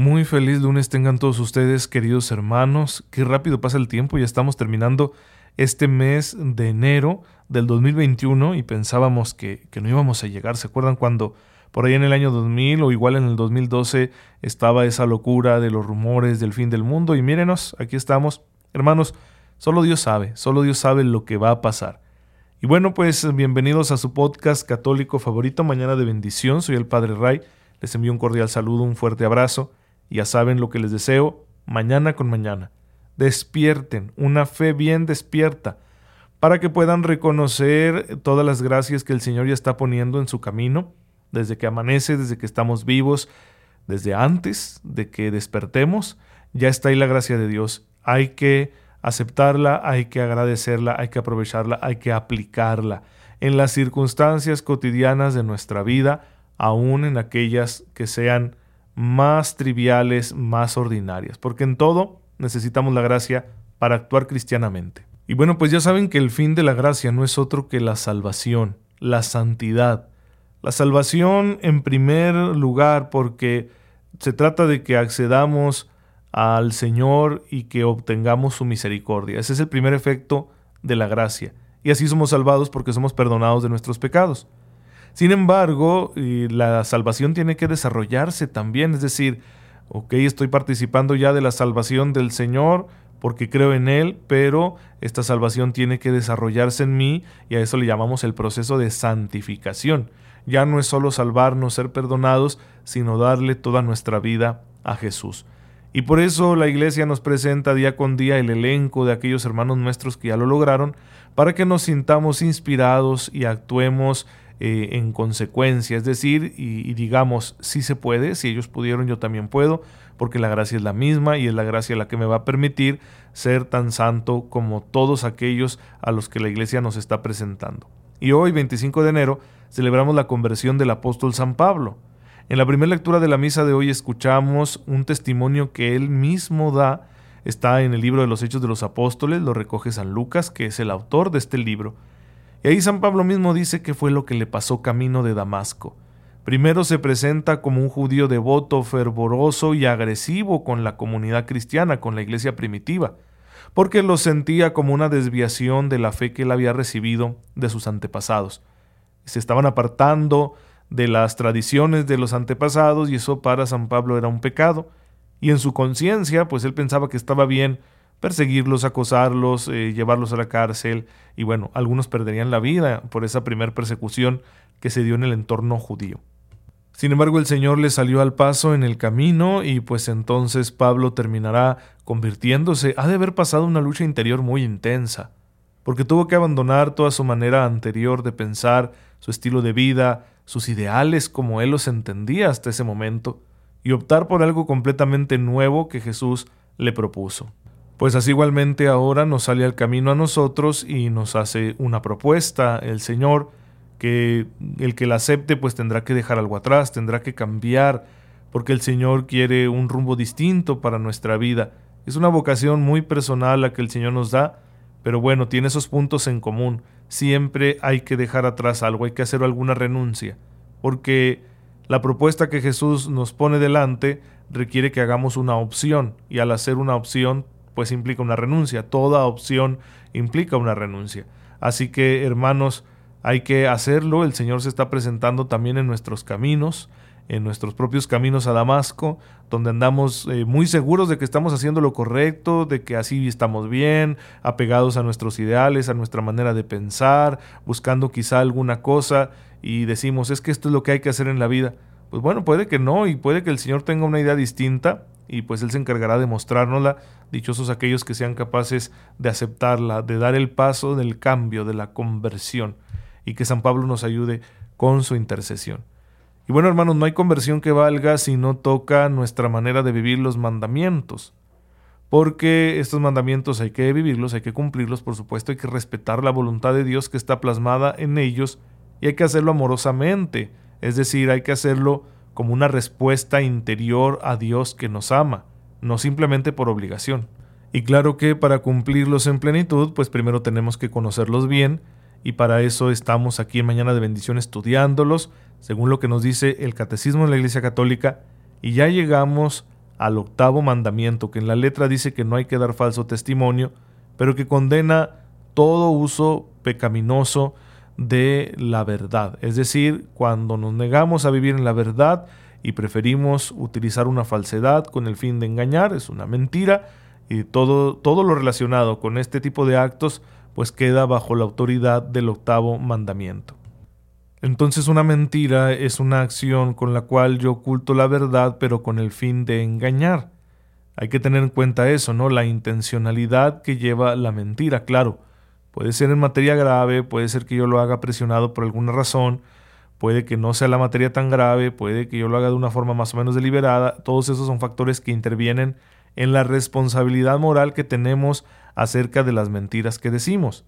Muy feliz lunes tengan todos ustedes, queridos hermanos. Qué rápido pasa el tiempo, ya estamos terminando este mes de enero del 2021 y pensábamos que, que, no íbamos a llegar. ¿Se acuerdan cuando por ahí en el año 2000 o igual en el 2012 estaba esa locura de los rumores del fin del mundo? Y mírenos, aquí estamos. Hermanos, solo Dios sabe, solo Dios sabe lo que va a pasar. Y bueno, pues bienvenidos a su podcast católico favorito, Mañana de Bendición. Soy el Padre Ray. Les envío un cordial saludo, un fuerte abrazo. Ya saben lo que les deseo mañana con mañana. Despierten, una fe bien despierta, para que puedan reconocer todas las gracias que el Señor ya está poniendo en su camino, desde que amanece, desde que estamos vivos, desde antes de que despertemos, ya está ahí la gracia de Dios. Hay que aceptarla, hay que agradecerla, hay que aprovecharla, hay que aplicarla en las circunstancias cotidianas de nuestra vida, aún en aquellas que sean más triviales, más ordinarias, porque en todo necesitamos la gracia para actuar cristianamente. Y bueno, pues ya saben que el fin de la gracia no es otro que la salvación, la santidad. La salvación en primer lugar porque se trata de que accedamos al Señor y que obtengamos su misericordia. Ese es el primer efecto de la gracia. Y así somos salvados porque somos perdonados de nuestros pecados. Sin embargo, la salvación tiene que desarrollarse también, es decir, ok, estoy participando ya de la salvación del Señor porque creo en Él, pero esta salvación tiene que desarrollarse en mí y a eso le llamamos el proceso de santificación. Ya no es solo salvarnos, ser perdonados, sino darle toda nuestra vida a Jesús. Y por eso la iglesia nos presenta día con día el elenco de aquellos hermanos nuestros que ya lo lograron, para que nos sintamos inspirados y actuemos eh, en consecuencia, es decir, y, digamos, si se puede, si ellos pudieron, yo también puedo, porque la gracia es la misma y es la gracia la que me va a permitir ser tan santo como todos aquellos a los que la iglesia nos está presentando. Y hoy, 25 de enero, celebramos la conversión del apóstol San Pablo. En la primera lectura de la misa de hoy escuchamos un testimonio que él mismo da, está en el libro de los Hechos de los Apóstoles, lo recoge San Lucas, que es el autor de este libro, y ahí San Pablo mismo dice que fue lo que le pasó camino de Damasco. Primero se presenta como un judío devoto, fervoroso y agresivo con la comunidad cristiana, con la iglesia primitiva, porque lo sentía como una desviación de la fe que él había recibido de sus antepasados. Se estaban apartando de las tradiciones de los antepasados y eso para San Pablo era un pecado. Y en su conciencia, pues él pensaba que estaba bien perseguirlos, acosarlos, eh, llevarlos a la cárcel y bueno, algunos perderían la vida por esa primera persecución que se dio en el entorno judío. Sin embargo, el Señor le salió al paso en el camino y pues entonces Pablo terminará convirtiéndose. Ha de haber pasado una lucha interior muy intensa, porque tuvo que abandonar toda su manera anterior de pensar, su estilo de vida, sus ideales como él los entendía hasta ese momento, y optar por algo completamente nuevo que Jesús le propuso. Pues así igualmente ahora nos sale al camino a nosotros y nos hace una propuesta el Señor, que el que la acepte pues tendrá que dejar algo atrás, tendrá que cambiar, porque el Señor quiere un rumbo distinto para nuestra vida. Es una vocación muy personal la que el Señor nos da, pero bueno, tiene esos puntos en común. Siempre hay que dejar atrás algo, hay que hacer alguna renuncia, porque la propuesta que Jesús nos pone delante requiere que hagamos una opción, y al hacer una opción pues implica una renuncia. Toda opción implica una renuncia. Así que, hermanos, hay que hacerlo. El Señor se está presentando también en nuestros caminos, en nuestros propios caminos a Damasco, donde andamos eh, muy seguros de que estamos haciendo lo correcto, de que así estamos bien, apegados a nuestros ideales, a nuestra manera de pensar, buscando quizá alguna cosa y decimos, es que esto es lo que hay que hacer en la vida. Pues bueno, puede que no y puede que el Señor tenga una idea distinta y pues Él se encargará de mostrárnosla. Dichosos aquellos que sean capaces de aceptarla, de dar el paso del cambio, de la conversión. y que San Pablo nos ayude con su intercesión. Y bueno, hermanos, no hay conversión que valga si no toca nuestra manera de vivir los mandamientos. Porque estos mandamientos hay que vivirlos, hay que cumplirlos, por supuesto, hay que respetar la voluntad de Dios que está plasmada en ellos y hay que hacerlo amorosamente, es decir, hay que hacerlo como una respuesta interior a Dios que nos ama, no simplemente por obligación. Y claro que para cumplirlos en plenitud, pues primero tenemos que conocerlos bien, y para eso estamos aquí en Mañana de Bendición estudiándolos, según lo que nos dice el Catecismo de la Iglesia Católica, y ya llegamos al octavo mandamiento, que en la letra dice que no hay que dar falso testimonio, pero que condena todo uso pecaminoso de la verdad. Es decir, cuando nos negamos a vivir en la verdad y preferimos utilizar una falsedad con el fin de engañar, es una mentira, y todo, todo lo relacionado con este tipo de actos pues queda bajo la autoridad del octavo mandamiento. Entonces una mentira es una acción con la cual yo oculto la verdad pero con el fin de engañar. Hay que tener en cuenta eso, ¿no? La intencionalidad que lleva la mentira, claro. Puede ser en materia grave, puede ser que yo lo haga presionado por alguna razón, puede que no sea la materia tan grave, puede que yo lo haga de una forma más o menos deliberada. Todos esos son factores que intervienen en la responsabilidad moral que tenemos acerca de las mentiras que decimos.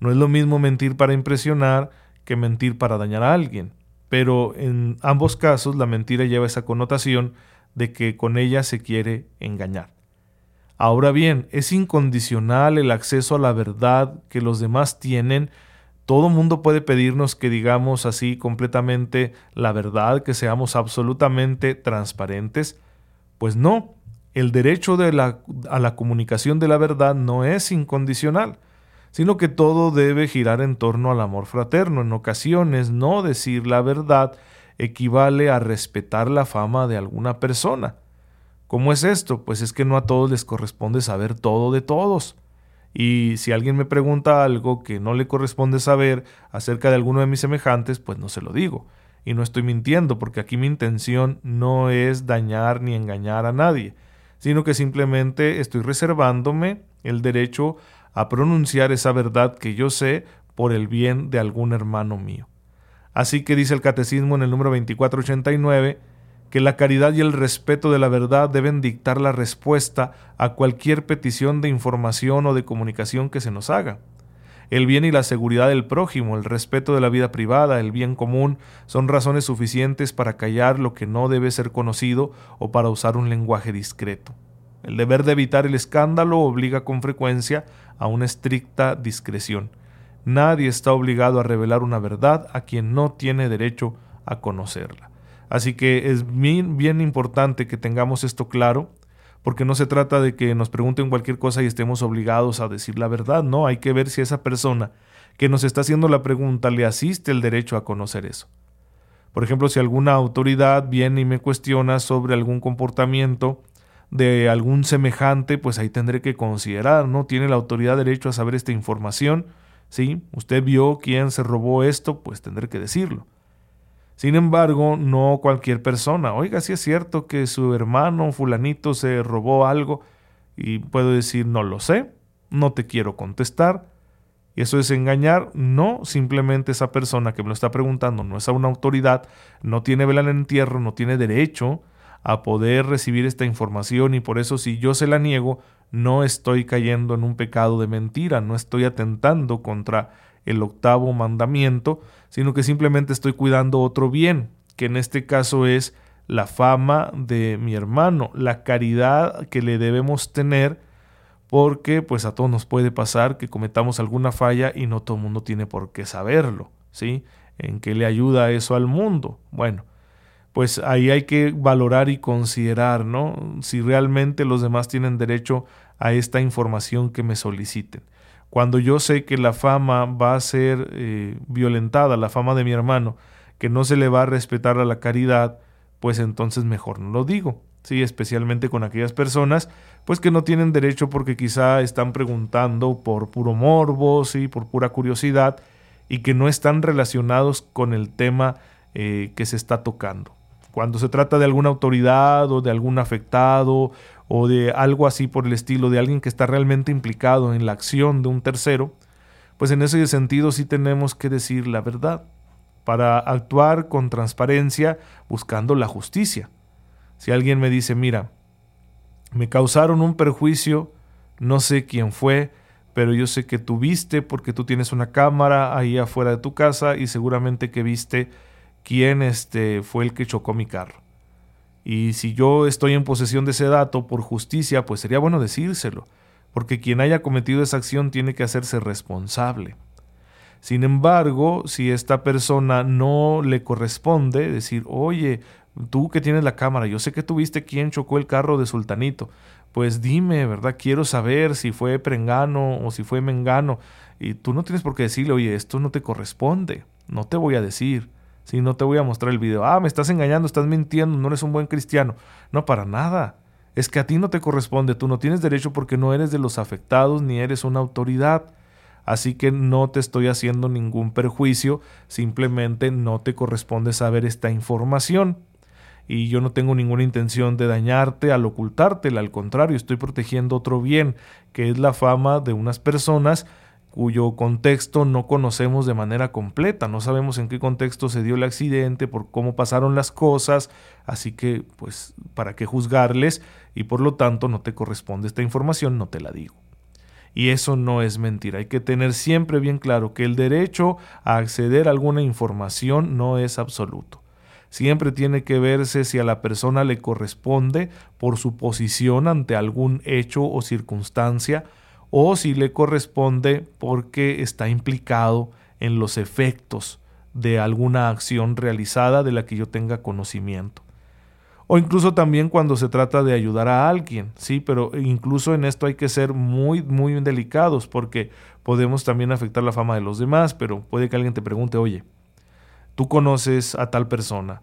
No es lo mismo mentir para impresionar que mentir para dañar a alguien, pero en ambos casos la mentira lleva esa connotación de que con ella se quiere engañar. Ahora bien, es incondicional el acceso a la verdad que los demás tienen. Todo mundo puede pedirnos que digamos así completamente la verdad, que seamos absolutamente transparentes. Pues no, el derecho a la comunicación de la verdad no es incondicional, sino que todo debe girar en torno al amor fraterno. En ocasiones, no decir la verdad equivale a respetar la fama de alguna persona. ¿Cómo es esto? Pues es que no a todos les corresponde saber todo de todos. Y si alguien me pregunta algo que no le corresponde saber acerca de alguno de mis semejantes, pues no se lo digo. Y no estoy mintiendo, porque aquí mi intención no es dañar ni engañar a nadie sino que simplemente estoy reservándome el derecho a pronunciar esa verdad que yo sé por el bien de algún hermano mío. Así que dice el Catecismo en el número 2489 que la caridad y el respeto de la verdad deben dictar la respuesta a cualquier petición de información o de comunicación que se nos haga. El bien y la seguridad del prójimo, el respeto de la vida privada, el bien común, son razones suficientes para callar lo que no debe ser conocido o para usar un lenguaje discreto. El deber de evitar el escándalo obliga con frecuencia a una estricta discreción. Nadie está obligado a revelar una verdad a quien no tiene derecho a conocerla. Así que es bien, bien importante que tengamos esto claro porque no se trata de que nos pregunten cualquier cosa y estemos obligados a decir la verdad, no, hay que ver si esa persona que nos está haciendo la pregunta le asiste el derecho a conocer eso. Por ejemplo, si alguna autoridad viene y me cuestiona sobre algún comportamiento de algún semejante, pues ahí tendré que considerar, ¿no? Tiene la autoridad derecho a saber esta información, ¿sí? Usted vio quién se robó esto, pues tendré que decirlo. Sin embargo, no cualquier persona. Oiga, si es cierto que su hermano fulanito se robó algo y puedo decir no lo sé, no te quiero contestar. ¿Y eso es engañar? No, simplemente esa persona que me lo está preguntando no es a una autoridad, no tiene vela en entierro, no tiene derecho a poder recibir esta información y por eso si yo se la niego, no estoy cayendo en un pecado de mentira, no estoy atentando contra el octavo mandamiento, sino que simplemente estoy cuidando otro bien, que en este caso es la fama de mi hermano, la caridad que le debemos tener, porque pues a todos nos puede pasar que cometamos alguna falla y no todo el mundo tiene por qué saberlo, ¿sí? ¿En qué le ayuda eso al mundo? Bueno, pues ahí hay que valorar y considerar, ¿no? Si realmente los demás tienen derecho a esta información que me soliciten. Cuando yo sé que la fama va a ser eh, violentada, la fama de mi hermano, que no se le va a respetar a la caridad, pues entonces mejor no lo digo. Sí, especialmente con aquellas personas, pues que no tienen derecho porque quizá están preguntando por puro morbo, sí, por pura curiosidad, y que no están relacionados con el tema eh, que se está tocando. Cuando se trata de alguna autoridad o de algún afectado o de algo así por el estilo, de alguien que está realmente implicado en la acción de un tercero, pues en ese sentido sí tenemos que decir la verdad para actuar con transparencia buscando la justicia. Si alguien me dice, mira, me causaron un perjuicio, no sé quién fue, pero yo sé que tú viste porque tú tienes una cámara ahí afuera de tu casa y seguramente que viste quién este fue el que chocó mi carro. Y si yo estoy en posesión de ese dato por justicia, pues sería bueno decírselo, porque quien haya cometido esa acción tiene que hacerse responsable. Sin embargo, si esta persona no le corresponde decir, oye, tú que tienes la cámara, yo sé que tú viste quién chocó el carro de Sultanito, pues dime, ¿verdad? Quiero saber si fue Prengano o si fue Mengano. Y tú no tienes por qué decirle, oye, esto no te corresponde, no te voy a decir. Si no te voy a mostrar el video, ah, me estás engañando, estás mintiendo, no eres un buen cristiano. No, para nada. Es que a ti no te corresponde, tú no tienes derecho porque no eres de los afectados ni eres una autoridad así que no te estoy haciendo ningún perjuicio, simplemente no te corresponde saber esta información. Y yo no tengo ninguna intención de dañarte al ocultártela, al contrario, estoy protegiendo otro bien, que es la fama de unas personas cuyo contexto no conocemos de manera completa, no sabemos en qué contexto se dio el accidente, por cómo pasaron las cosas, así que pues para qué juzgarles y por lo tanto no te corresponde esta información, no te la digo. Y eso no es mentira. Hay que tener siempre bien claro que el derecho a acceder a alguna información no es absoluto. Siempre tiene que verse si a la persona le corresponde por su posición ante algún hecho o circunstancia o si le corresponde porque está implicado en los efectos de alguna acción realizada de la que yo tenga conocimiento o incluso también cuando se trata de ayudar a alguien, sí, pero incluso en esto hay que ser muy, muy delicados porque podemos también afectar la fama de los demás, pero puede que alguien te pregunte, oye, tú conoces a tal persona,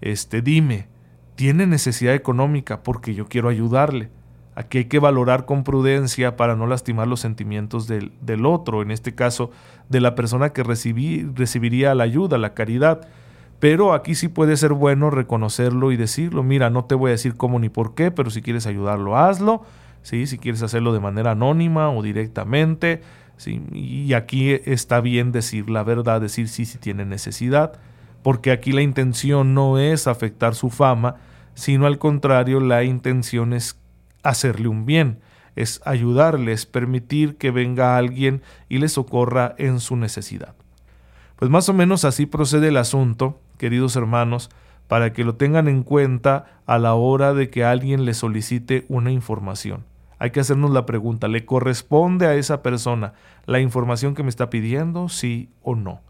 este, dime, ¿tiene necesidad económica? Porque yo quiero ayudarle. Aquí hay que valorar con prudencia para no lastimar los sentimientos del, del otro, en este caso de la persona que recibí, recibiría la ayuda, la caridad pero aquí sí puede ser bueno reconocerlo y decirlo, mira, no te voy a decir cómo ni por qué, pero si quieres ayudarlo, hazlo, ¿sí? si quieres hacerlo de manera anónima o directamente, ¿sí? y aquí está bien decir la verdad, decir sí, si tiene necesidad, porque aquí la intención no es afectar su fama, sino al contrario, la intención es hacerle un bien, es ayudarles, permitir que venga alguien y le socorra en su necesidad. Pues más o menos así procede el asunto, queridos hermanos, para que lo tengan en cuenta a la hora de que alguien le solicite una información. Hay que hacernos la pregunta, ¿le corresponde a esa persona la información que me está pidiendo, sí o no?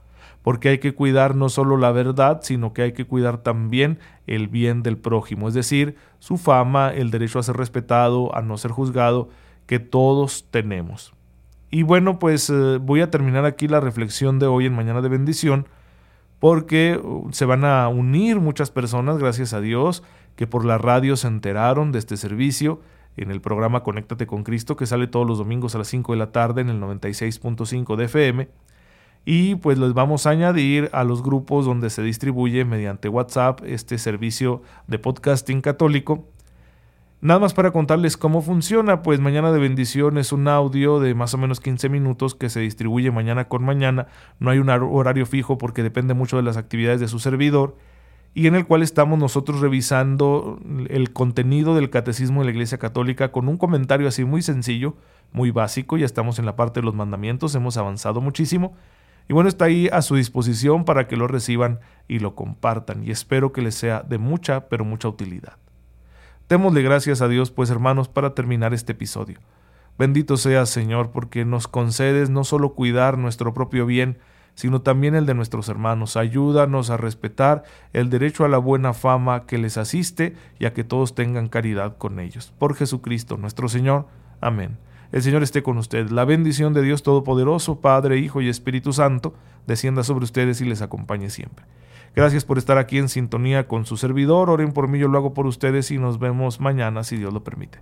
Porque hay que cuidar no solo la verdad, sino que hay que cuidar también el bien del prójimo, es decir, su fama, el derecho a ser respetado, a no ser juzgado, que todos tenemos. Y bueno, pues eh, voy a terminar aquí la reflexión de hoy en Mañana de Bendición, porque uh, se van a unir muchas personas, gracias a Dios, que por la radio se enteraron de este servicio en el programa Conéctate con Cristo, que sale todos los domingos a las 5 de la tarde en el 96.5 de FM. Y pues les vamos a añadir a los grupos donde se distribuye mediante WhatsApp este servicio de podcasting católico Nada más para contarles cómo funciona, pues Mañana de Bendición es un audio de más o menos 15 minutos que se distribuye mañana con mañana. No hay un horario fijo porque depende mucho de las actividades de su servidor y en el cual estamos nosotros revisando el contenido del catecismo de la Iglesia Católica con un comentario así muy sencillo, muy básico. Ya estamos en la parte de los mandamientos, hemos avanzado muchísimo. Y bueno, está ahí a su disposición para que lo reciban y lo compartan. Y espero que les sea de mucha, pero mucha utilidad. Démosle gracias a Dios, pues hermanos, para terminar este episodio. Bendito sea Señor, porque nos concedes no solo cuidar nuestro propio bien, sino también el de nuestros hermanos. Ayúdanos a respetar el derecho a la buena fama que les asiste y a que todos tengan caridad con ellos. Por Jesucristo nuestro Señor. Amén. El Señor esté con ustedes. La bendición de Dios Todopoderoso, Padre, Hijo y Espíritu Santo, descienda sobre ustedes y les acompañe siempre. Gracias por estar aquí en sintonía con su servidor. Oren por mí, yo lo hago por ustedes y nos vemos mañana si Dios lo permite.